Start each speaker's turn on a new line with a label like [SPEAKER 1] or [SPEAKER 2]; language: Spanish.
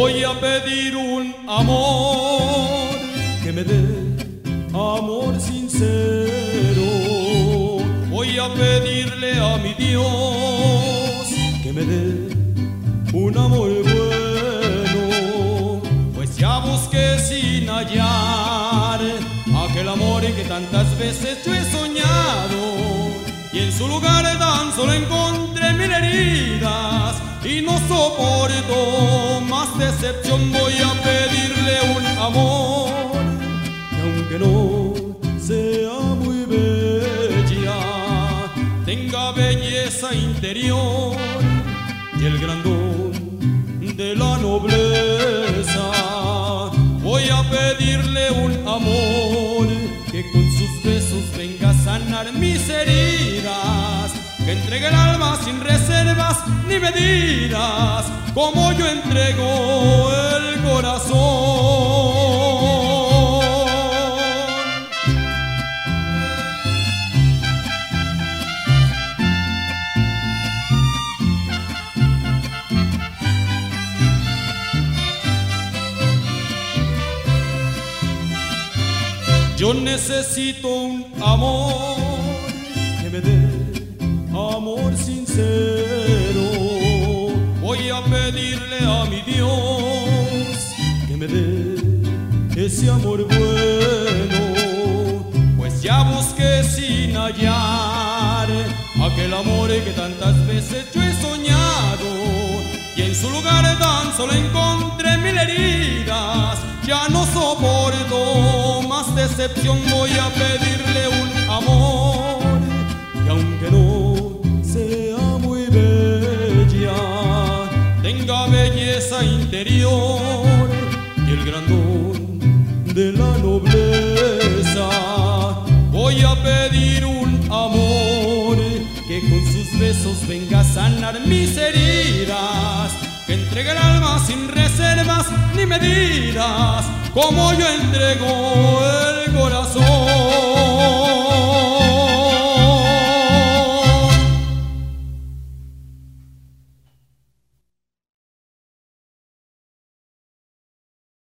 [SPEAKER 1] Voy a pedir un amor que me dé amor sincero. Voy a pedirle a mi Dios que me dé un amor bueno. Pues ya busqué sin hallar aquel amor que tantas veces yo he soñado. Y en su lugar tan solo encontré mil heridas y no soporto decepción. Voy a pedirle un amor que aunque no sea muy bella, tenga belleza interior y el grandón de la nobleza. Entregue el alma sin reservas ni medidas, como yo entrego el corazón. Yo necesito un amor que me dé amor sincero. Voy a pedirle a mi Dios que me dé ese amor bueno. Pues ya busqué sin hallar aquel amor que tantas veces yo he soñado. Y en su lugar tan solo encontré mil heridas. Ya no soporto más decepción. Voy a pedirle interior y el grandón de la nobleza. Voy a pedir un amor que con sus besos venga a sanar mis heridas, que entregue el alma sin reservas ni medidas, como yo entrego el corazón.